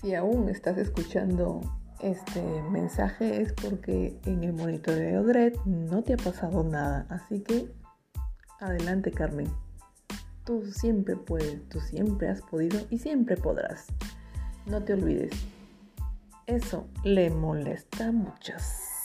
Si aún estás escuchando este mensaje es porque en el monitoreo DRED no te ha pasado nada. Así que adelante Carmen. Tú siempre puedes, tú siempre has podido y siempre podrás. No te olvides. Eso le molesta a muchos.